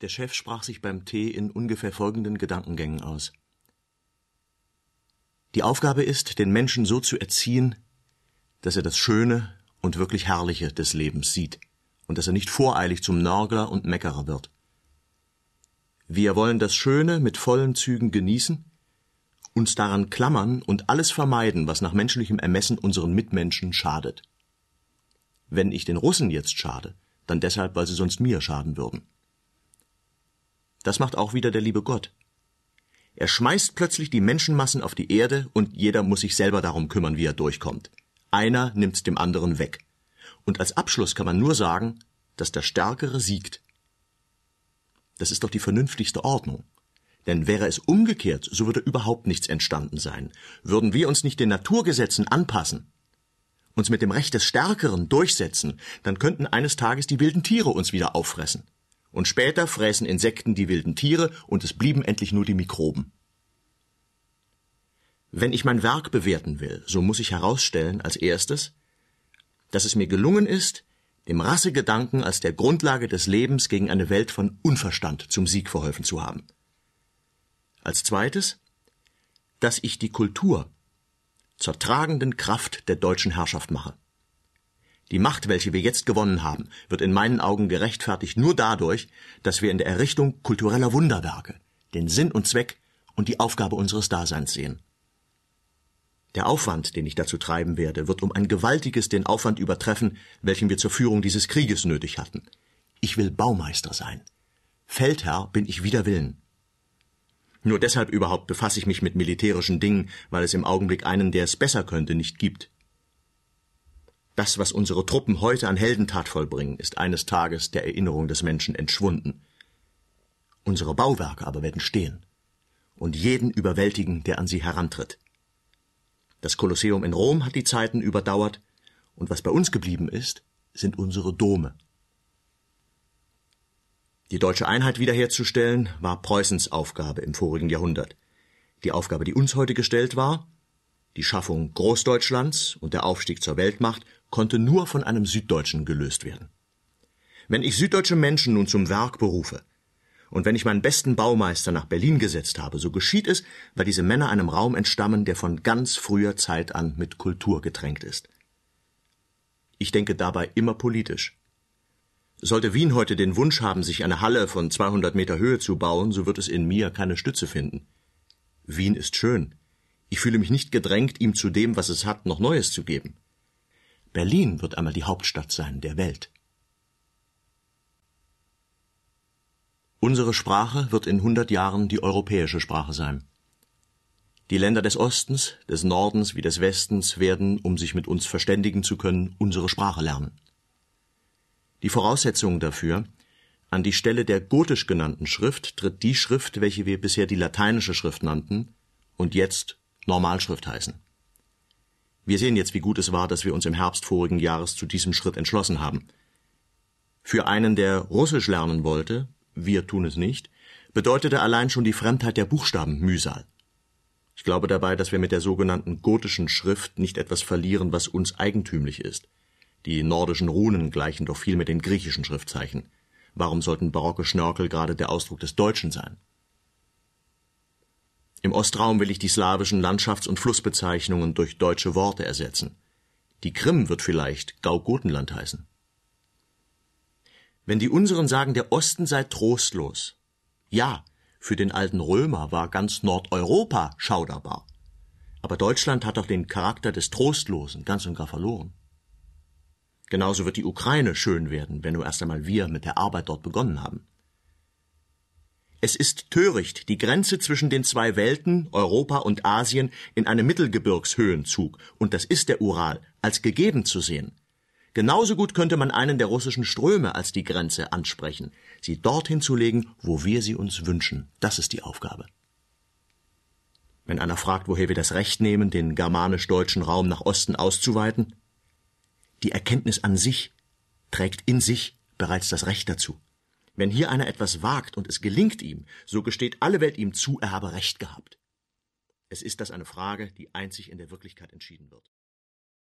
Der Chef sprach sich beim Tee in ungefähr folgenden Gedankengängen aus. Die Aufgabe ist, den Menschen so zu erziehen, dass er das Schöne und wirklich Herrliche des Lebens sieht und dass er nicht voreilig zum Nörgler und Meckerer wird. Wir wollen das Schöne mit vollen Zügen genießen, uns daran klammern und alles vermeiden, was nach menschlichem Ermessen unseren Mitmenschen schadet. Wenn ich den Russen jetzt schade, dann deshalb, weil sie sonst mir schaden würden. Das macht auch wieder der liebe Gott. Er schmeißt plötzlich die Menschenmassen auf die Erde und jeder muss sich selber darum kümmern, wie er durchkommt. Einer nimmt's dem anderen weg. Und als Abschluss kann man nur sagen, dass der Stärkere siegt. Das ist doch die vernünftigste Ordnung. Denn wäre es umgekehrt, so würde überhaupt nichts entstanden sein. Würden wir uns nicht den Naturgesetzen anpassen, uns mit dem Recht des Stärkeren durchsetzen, dann könnten eines Tages die wilden Tiere uns wieder auffressen. Und später fräßen Insekten die wilden Tiere und es blieben endlich nur die Mikroben. Wenn ich mein Werk bewerten will, so muss ich herausstellen als erstes, dass es mir gelungen ist, dem Rassegedanken als der Grundlage des Lebens gegen eine Welt von Unverstand zum Sieg verholfen zu haben. Als zweites, dass ich die Kultur zur tragenden Kraft der deutschen Herrschaft mache. Die Macht, welche wir jetzt gewonnen haben, wird in meinen Augen gerechtfertigt nur dadurch, dass wir in der Errichtung kultureller Wunderwerke den Sinn und Zweck und die Aufgabe unseres Daseins sehen. Der Aufwand, den ich dazu treiben werde, wird um ein gewaltiges den Aufwand übertreffen, welchen wir zur Führung dieses Krieges nötig hatten. Ich will Baumeister sein. Feldherr bin ich wider Willen. Nur deshalb überhaupt befasse ich mich mit militärischen Dingen, weil es im Augenblick einen, der es besser könnte, nicht gibt. Das, was unsere Truppen heute an Heldentat vollbringen, ist eines Tages der Erinnerung des Menschen entschwunden. Unsere Bauwerke aber werden stehen und jeden überwältigen, der an sie herantritt. Das Kolosseum in Rom hat die Zeiten überdauert, und was bei uns geblieben ist, sind unsere Dome. Die deutsche Einheit wiederherzustellen, war Preußens Aufgabe im vorigen Jahrhundert. Die Aufgabe, die uns heute gestellt war, die Schaffung Großdeutschlands und der Aufstieg zur Weltmacht, konnte nur von einem Süddeutschen gelöst werden. Wenn ich süddeutsche Menschen nun zum Werk berufe, und wenn ich meinen besten Baumeister nach Berlin gesetzt habe, so geschieht es, weil diese Männer einem Raum entstammen, der von ganz früher Zeit an mit Kultur getränkt ist. Ich denke dabei immer politisch. Sollte Wien heute den Wunsch haben, sich eine Halle von 200 Meter Höhe zu bauen, so wird es in mir keine Stütze finden. Wien ist schön. Ich fühle mich nicht gedrängt, ihm zu dem, was es hat, noch Neues zu geben. Berlin wird einmal die Hauptstadt sein der Welt. Unsere Sprache wird in hundert Jahren die europäische Sprache sein. Die Länder des Ostens, des Nordens wie des Westens werden, um sich mit uns verständigen zu können, unsere Sprache lernen. Die Voraussetzung dafür, an die Stelle der gotisch genannten Schrift tritt die Schrift, welche wir bisher die lateinische Schrift nannten und jetzt Normalschrift heißen. Wir sehen jetzt, wie gut es war, dass wir uns im Herbst vorigen Jahres zu diesem Schritt entschlossen haben. Für einen, der Russisch lernen wollte, wir tun es nicht, bedeutete allein schon die Fremdheit der Buchstaben Mühsal. Ich glaube dabei, dass wir mit der sogenannten gotischen Schrift nicht etwas verlieren, was uns eigentümlich ist. Die nordischen Runen gleichen doch viel mit den griechischen Schriftzeichen. Warum sollten barocke Schnörkel gerade der Ausdruck des Deutschen sein? Ostraum will ich die slawischen Landschafts- und Flussbezeichnungen durch deutsche Worte ersetzen. Die Krim wird vielleicht Gaugotenland heißen. Wenn die unseren sagen, der Osten sei trostlos. Ja, für den alten Römer war ganz Nordeuropa schauderbar. Aber Deutschland hat doch den Charakter des Trostlosen ganz und gar verloren. Genauso wird die Ukraine schön werden, wenn nur erst einmal wir mit der Arbeit dort begonnen haben. Es ist töricht, die Grenze zwischen den zwei Welten, Europa und Asien, in einem Mittelgebirgshöhenzug, und das ist der Ural, als gegeben zu sehen. Genauso gut könnte man einen der russischen Ströme als die Grenze ansprechen, sie dorthin zu legen, wo wir sie uns wünschen. Das ist die Aufgabe. Wenn einer fragt, woher wir das Recht nehmen, den germanisch-deutschen Raum nach Osten auszuweiten, die Erkenntnis an sich trägt in sich bereits das Recht dazu. Wenn hier einer etwas wagt und es gelingt ihm, so gesteht alle Welt ihm zu, er habe Recht gehabt. Es ist das eine Frage, die einzig in der Wirklichkeit entschieden wird.